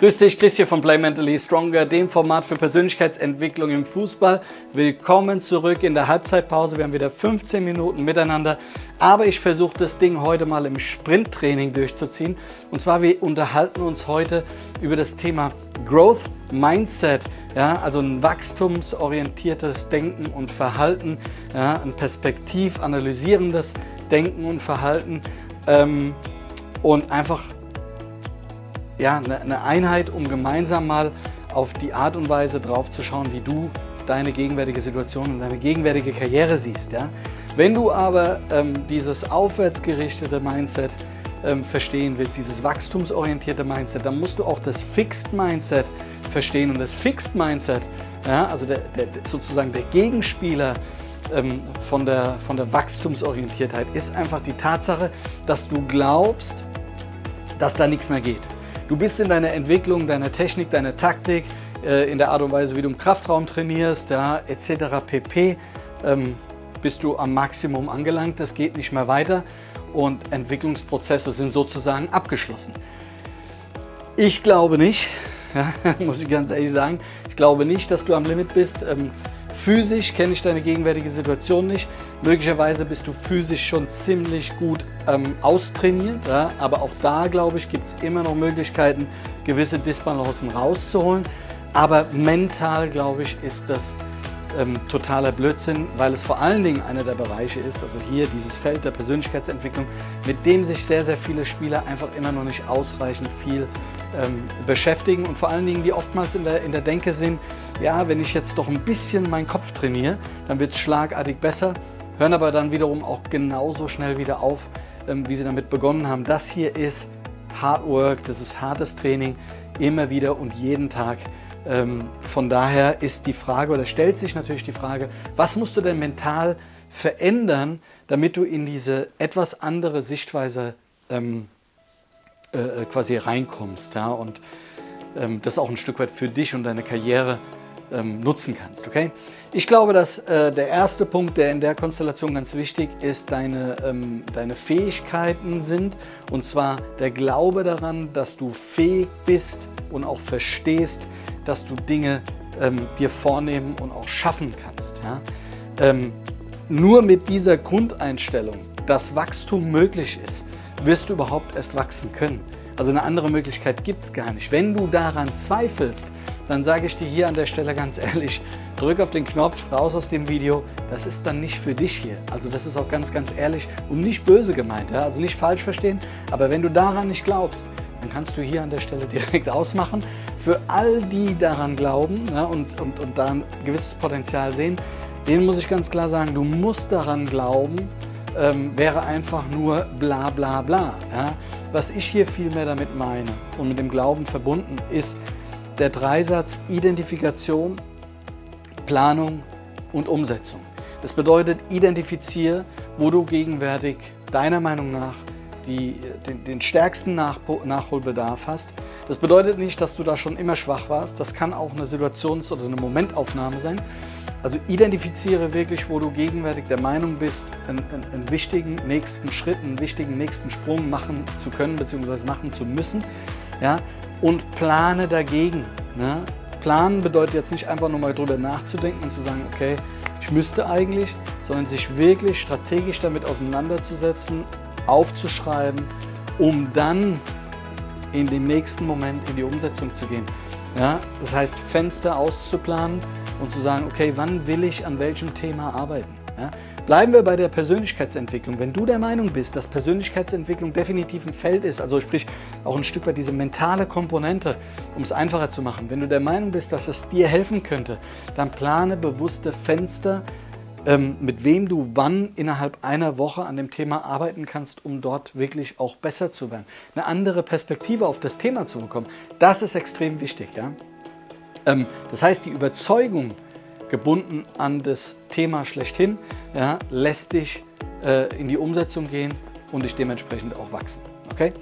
Grüß dich, Chris hier von Play Mentally Stronger, dem Format für Persönlichkeitsentwicklung im Fußball. Willkommen zurück in der Halbzeitpause. Wir haben wieder 15 Minuten miteinander. Aber ich versuche das Ding heute mal im Sprinttraining durchzuziehen. Und zwar, wir unterhalten uns heute über das Thema Growth Mindset. Ja, also ein wachstumsorientiertes Denken und Verhalten, ja, ein perspektivanalysierendes Denken und Verhalten ähm, und einfach ja, eine Einheit, um gemeinsam mal auf die Art und Weise drauf zu schauen, wie du deine gegenwärtige Situation und deine gegenwärtige Karriere siehst. Ja? Wenn du aber ähm, dieses aufwärtsgerichtete Mindset ähm, verstehen willst, dieses wachstumsorientierte Mindset, dann musst du auch das Fixed Mindset verstehen. Und das Fixed Mindset, ja, also der, der, sozusagen der Gegenspieler ähm, von, der, von der Wachstumsorientiertheit, ist einfach die Tatsache, dass du glaubst, dass da nichts mehr geht. Du bist in deiner Entwicklung, deiner Technik, deiner Taktik, äh, in der Art und Weise, wie du im Kraftraum trainierst, ja, etc. pp. Ähm, bist du am Maximum angelangt, das geht nicht mehr weiter und Entwicklungsprozesse sind sozusagen abgeschlossen. Ich glaube nicht, ja, muss ich ganz ehrlich sagen, ich glaube nicht, dass du am Limit bist. Physisch kenne ich deine gegenwärtige Situation nicht. Möglicherweise bist du physisch schon ziemlich gut ähm, austrainiert, ja? aber auch da, glaube ich, gibt es immer noch Möglichkeiten, gewisse Disbalancen rauszuholen. Aber mental, glaube ich, ist das ähm, totaler Blödsinn, weil es vor allen Dingen einer der Bereiche ist, also hier dieses Feld der Persönlichkeitsentwicklung, mit dem sich sehr, sehr viele Spieler einfach immer noch nicht ausreichend viel ähm, beschäftigen und vor allen Dingen, die oftmals in der, in der Denke sind, ja, wenn ich jetzt doch ein bisschen meinen Kopf trainiere, dann wird es schlagartig besser, hören aber dann wiederum auch genauso schnell wieder auf, ähm, wie sie damit begonnen haben. Das hier ist Hard Work, das ist hartes Training, immer wieder und jeden Tag. Ähm, von daher ist die Frage oder stellt sich natürlich die Frage, was musst du denn mental verändern, damit du in diese etwas andere Sichtweise ähm, äh, quasi reinkommst ja? und ähm, das auch ein Stück weit für dich und deine Karriere ähm, nutzen kannst. Okay? Ich glaube, dass äh, der erste Punkt, der in der Konstellation ganz wichtig ist, deine, ähm, deine Fähigkeiten sind. Und zwar der Glaube daran, dass du fähig bist und auch verstehst, dass du Dinge ähm, dir vornehmen und auch schaffen kannst. Ja? Ähm, nur mit dieser Grundeinstellung, dass Wachstum möglich ist, wirst du überhaupt erst wachsen können. Also eine andere Möglichkeit gibt es gar nicht. Wenn du daran zweifelst, dann sage ich dir hier an der Stelle ganz ehrlich, drück auf den Knopf, raus aus dem Video. Das ist dann nicht für dich hier. Also das ist auch ganz, ganz ehrlich und nicht böse gemeint. Ja? Also nicht falsch verstehen. Aber wenn du daran nicht glaubst, dann kannst du hier an der Stelle direkt ausmachen. Für all die daran glauben ja, und, und, und da ein gewisses Potenzial sehen, denen muss ich ganz klar sagen, du musst daran glauben, ähm, wäre einfach nur bla bla bla. Ja. Was ich hier vielmehr damit meine und mit dem Glauben verbunden ist der Dreisatz Identifikation, Planung und Umsetzung. Das bedeutet, identifiziere, wo du gegenwärtig deiner Meinung nach die, den, den stärksten Nachholbedarf hast. Das bedeutet nicht, dass du da schon immer schwach warst. Das kann auch eine Situations- oder eine Momentaufnahme sein. Also identifiziere wirklich, wo du gegenwärtig der Meinung bist, einen, einen, wichtigen nächsten Schritt, einen wichtigen nächsten Sprung machen zu können bzw. machen zu müssen. Ja? Und plane dagegen. Ne? Planen bedeutet jetzt nicht einfach nur mal drüber nachzudenken und zu sagen, okay, ich müsste eigentlich, sondern sich wirklich strategisch damit auseinanderzusetzen, aufzuschreiben, um dann in dem nächsten Moment in die Umsetzung zu gehen. Ja, das heißt, Fenster auszuplanen und zu sagen, okay, wann will ich an welchem Thema arbeiten? Ja, bleiben wir bei der Persönlichkeitsentwicklung. Wenn du der Meinung bist, dass Persönlichkeitsentwicklung definitiv ein Feld ist, also sprich auch ein Stück weit diese mentale Komponente, um es einfacher zu machen, wenn du der Meinung bist, dass es dir helfen könnte, dann plane bewusste Fenster, ähm, mit wem du wann innerhalb einer Woche an dem Thema arbeiten kannst, um dort wirklich auch besser zu werden. Eine andere Perspektive auf das Thema zu bekommen, das ist extrem wichtig. Ja? Ähm, das heißt, die Überzeugung, gebunden an das Thema schlechthin, ja, lässt dich äh, in die Umsetzung gehen und dich dementsprechend auch wachsen. Okay?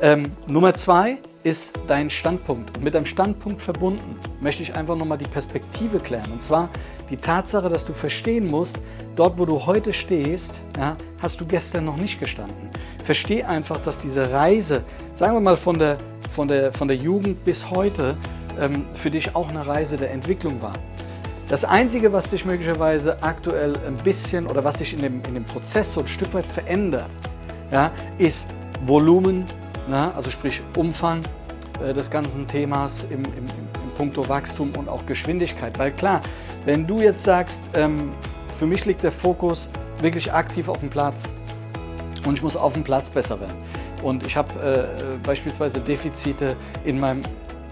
Ähm, Nummer zwei ist dein Standpunkt. Und mit deinem Standpunkt verbunden möchte ich einfach nochmal die Perspektive klären. Und zwar die Tatsache, dass du verstehen musst, dort wo du heute stehst, ja, hast du gestern noch nicht gestanden. Versteh einfach, dass diese Reise, sagen wir mal von der von der, von der Jugend bis heute für dich auch eine Reise der Entwicklung war. Das Einzige, was dich möglicherweise aktuell ein bisschen oder was sich in dem, in dem Prozess so ein Stück weit verändert, ja, ist Volumen, ja, also sprich Umfang äh, des ganzen Themas im, im, im, puncto Wachstum und auch Geschwindigkeit. Weil klar, wenn du jetzt sagst, ähm, für mich liegt der Fokus wirklich aktiv auf dem Platz und ich muss auf dem Platz besser werden. Und ich habe äh, beispielsweise Defizite in meinem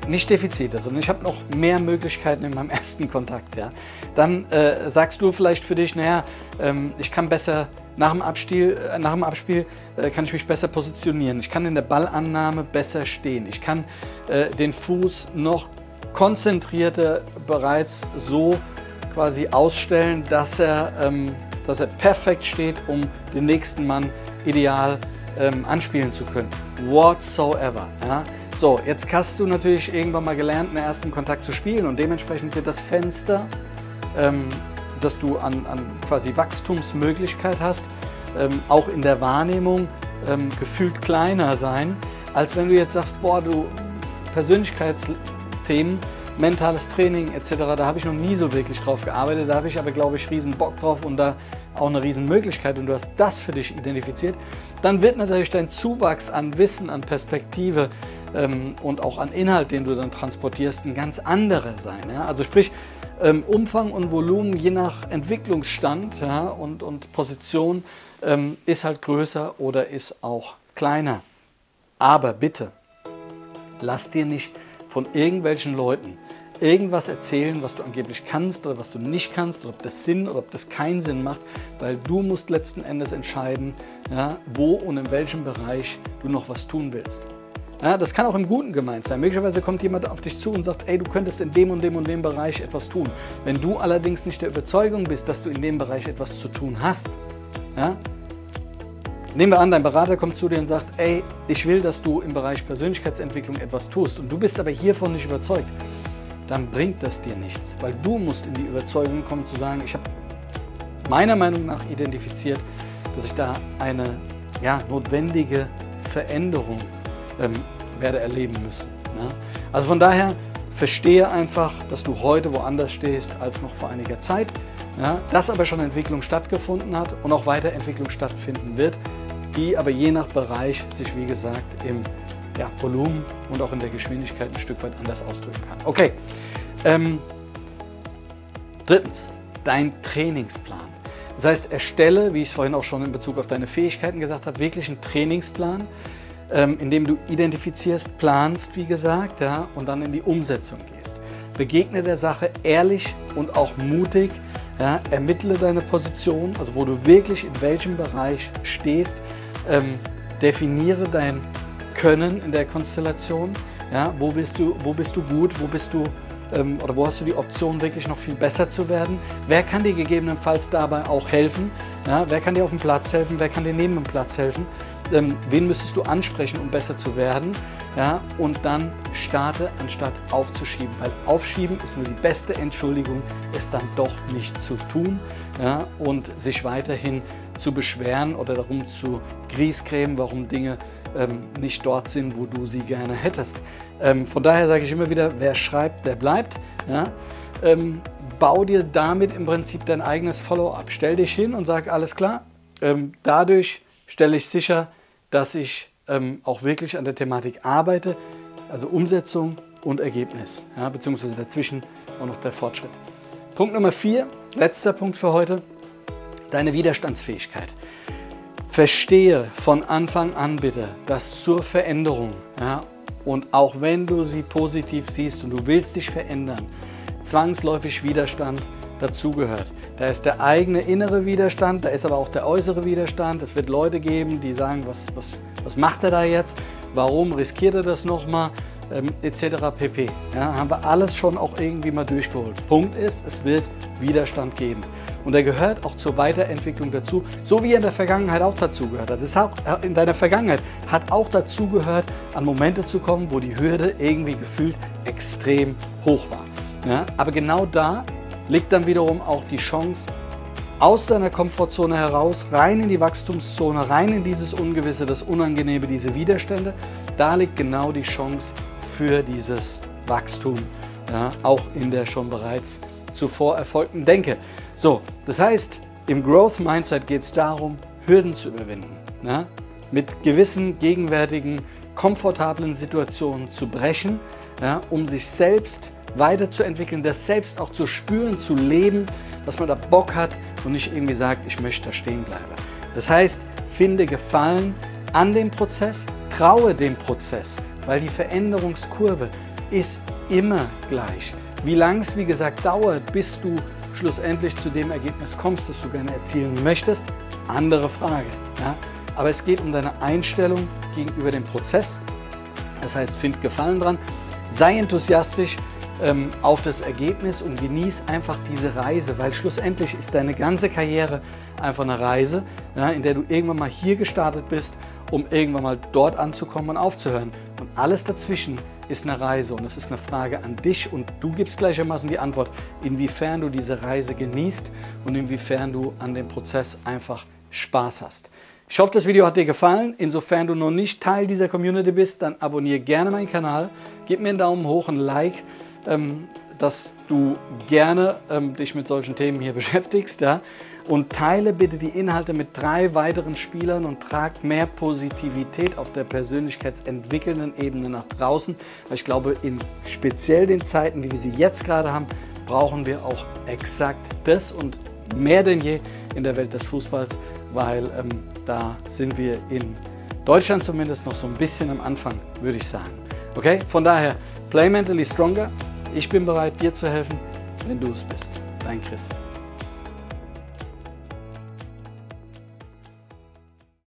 nicht Defizite, sondern ich habe noch mehr Möglichkeiten in meinem ersten Kontakt. Ja. Dann äh, sagst du vielleicht für dich, naja, ähm, ich kann besser nach dem, Abspiel, äh, nach dem Abspiel äh, kann ich mich besser positionieren. Ich kann in der Ballannahme besser stehen. Ich kann äh, den Fuß noch konzentrierter bereits so quasi ausstellen, dass er, ähm, dass er perfekt steht, um den nächsten Mann ideal ähm, anspielen zu können. Whatsoever. Ja. So, jetzt hast du natürlich irgendwann mal gelernt, einen ersten Kontakt zu spielen und dementsprechend wird das Fenster, ähm, das du an, an quasi Wachstumsmöglichkeit hast, ähm, auch in der Wahrnehmung ähm, gefühlt kleiner sein, als wenn du jetzt sagst, boah, du Persönlichkeitsthemen, mentales Training etc., da habe ich noch nie so wirklich drauf gearbeitet, da habe ich aber, glaube ich, riesen Bock drauf und da auch eine Riesenmöglichkeit und du hast das für dich identifiziert, dann wird natürlich dein Zuwachs an Wissen, an Perspektive ähm, und auch an Inhalt, den du dann transportierst, ein ganz anderer sein. Ja? Also sprich, ähm, Umfang und Volumen je nach Entwicklungsstand ja, und, und Position ähm, ist halt größer oder ist auch kleiner. Aber bitte, lass dir nicht von irgendwelchen Leuten irgendwas erzählen, was du angeblich kannst oder was du nicht kannst, oder ob das Sinn oder ob das keinen Sinn macht, weil du musst letzten Endes entscheiden, ja, wo und in welchem Bereich du noch was tun willst. Ja, das kann auch im Guten gemeint sein. Möglicherweise kommt jemand auf dich zu und sagt, ey, du könntest in dem und dem und dem Bereich etwas tun. Wenn du allerdings nicht der Überzeugung bist, dass du in dem Bereich etwas zu tun hast, ja, nehmen wir an, dein Berater kommt zu dir und sagt, ey, ich will, dass du im Bereich Persönlichkeitsentwicklung etwas tust und du bist aber hiervon nicht überzeugt, dann bringt das dir nichts, weil du musst in die Überzeugung kommen zu sagen, ich habe meiner Meinung nach identifiziert, dass ich da eine ja, notwendige Veränderung ähm, werde erleben müssen. Ja? Also von daher verstehe einfach, dass du heute woanders stehst als noch vor einiger Zeit, ja? dass aber schon Entwicklung stattgefunden hat und auch Weiterentwicklung stattfinden wird, die aber je nach Bereich sich wie gesagt im ja, Volumen und auch in der Geschwindigkeit ein Stück weit anders ausdrücken kann. Okay. Ähm, drittens, dein Trainingsplan. Das heißt, erstelle, wie ich es vorhin auch schon in Bezug auf deine Fähigkeiten gesagt habe, wirklich einen Trainingsplan, ähm, indem du identifizierst, planst, wie gesagt, ja, und dann in die Umsetzung gehst. Begegne der Sache ehrlich und auch mutig. Ja, ermittle deine Position, also wo du wirklich in welchem Bereich stehst. Ähm, definiere dein Können in der Konstellation. Ja, wo, bist du, wo bist du gut, wo bist du ähm, oder wo hast du die Option, wirklich noch viel besser zu werden? Wer kann dir gegebenenfalls dabei auch helfen? Ja, wer kann dir auf dem Platz helfen? Wer kann dir neben dem Platz helfen? Ähm, wen müsstest du ansprechen, um besser zu werden. Ja, und dann starte, anstatt aufzuschieben. Weil aufschieben ist nur die beste Entschuldigung, es dann doch nicht zu tun ja, und sich weiterhin zu beschweren oder darum zu griesgrämen, warum Dinge ähm, nicht dort sind, wo du sie gerne hättest. Ähm, von daher sage ich immer wieder, wer schreibt, der bleibt. Ja? Ähm, bau dir damit im Prinzip dein eigenes Follow-up. Stell dich hin und sag, alles klar, ähm, dadurch stelle ich sicher, dass ich ähm, auch wirklich an der Thematik arbeite, also Umsetzung und Ergebnis, ja, beziehungsweise dazwischen auch noch der Fortschritt. Punkt Nummer vier, letzter Punkt für heute, deine Widerstandsfähigkeit. Verstehe von Anfang an bitte, dass zur Veränderung, ja, und auch wenn du sie positiv siehst und du willst dich verändern, zwangsläufig Widerstand dazugehört. Da ist der eigene innere Widerstand, da ist aber auch der äußere Widerstand. Es wird Leute geben, die sagen, was, was, was macht er da jetzt? Warum riskiert er das nochmal? Ähm, etc. pp. Ja, haben wir alles schon auch irgendwie mal durchgeholt. Punkt ist, es wird Widerstand geben. Und er gehört auch zur Weiterentwicklung dazu, so wie er in der Vergangenheit auch dazu gehört hat. Das auch, in deiner Vergangenheit hat auch dazu gehört, an Momente zu kommen, wo die Hürde irgendwie gefühlt extrem hoch war. Ja, aber genau da liegt dann wiederum auch die Chance aus deiner Komfortzone heraus, rein in die Wachstumszone, rein in dieses Ungewisse, das Unangenehme, diese Widerstände. Da liegt genau die Chance für dieses Wachstum, ja, auch in der schon bereits zuvor erfolgten Denke. So, das heißt, im Growth Mindset geht es darum, Hürden zu überwinden, ja, mit gewissen gegenwärtigen, komfortablen Situationen zu brechen, ja, um sich selbst weiterzuentwickeln, das selbst auch zu spüren, zu leben, dass man da Bock hat und nicht irgendwie sagt, ich möchte da stehen bleiben. Das heißt, finde Gefallen an dem Prozess, traue dem Prozess, weil die Veränderungskurve ist immer gleich. Wie lang es, wie gesagt, dauert, bis du schlussendlich zu dem Ergebnis kommst, das du gerne erzielen möchtest, andere Frage. Ja? Aber es geht um deine Einstellung gegenüber dem Prozess. Das heißt, find Gefallen dran, sei enthusiastisch ähm, auf das Ergebnis und genieß einfach diese Reise, weil schlussendlich ist deine ganze Karriere einfach eine Reise, ja, in der du irgendwann mal hier gestartet bist, um irgendwann mal dort anzukommen und aufzuhören. Und alles dazwischen ist eine Reise und es ist eine Frage an dich und du gibst gleichermaßen die Antwort, inwiefern du diese Reise genießt und inwiefern du an dem Prozess einfach Spaß hast. Ich hoffe, das Video hat dir gefallen. Insofern du noch nicht Teil dieser Community bist, dann abonniere gerne meinen Kanal, gib mir einen Daumen hoch, ein Like dass du gerne ähm, dich mit solchen Themen hier beschäftigst. Ja? Und teile bitte die Inhalte mit drei weiteren Spielern und trag mehr Positivität auf der persönlichkeitsentwickelnden Ebene nach draußen. Weil ich glaube, in speziell den Zeiten, wie wir sie jetzt gerade haben, brauchen wir auch exakt das und mehr denn je in der Welt des Fußballs, weil ähm, da sind wir in Deutschland zumindest noch so ein bisschen am Anfang, würde ich sagen. Okay, von daher, play mentally stronger, ich bin bereit, dir zu helfen, wenn du es bist. Dein Chris.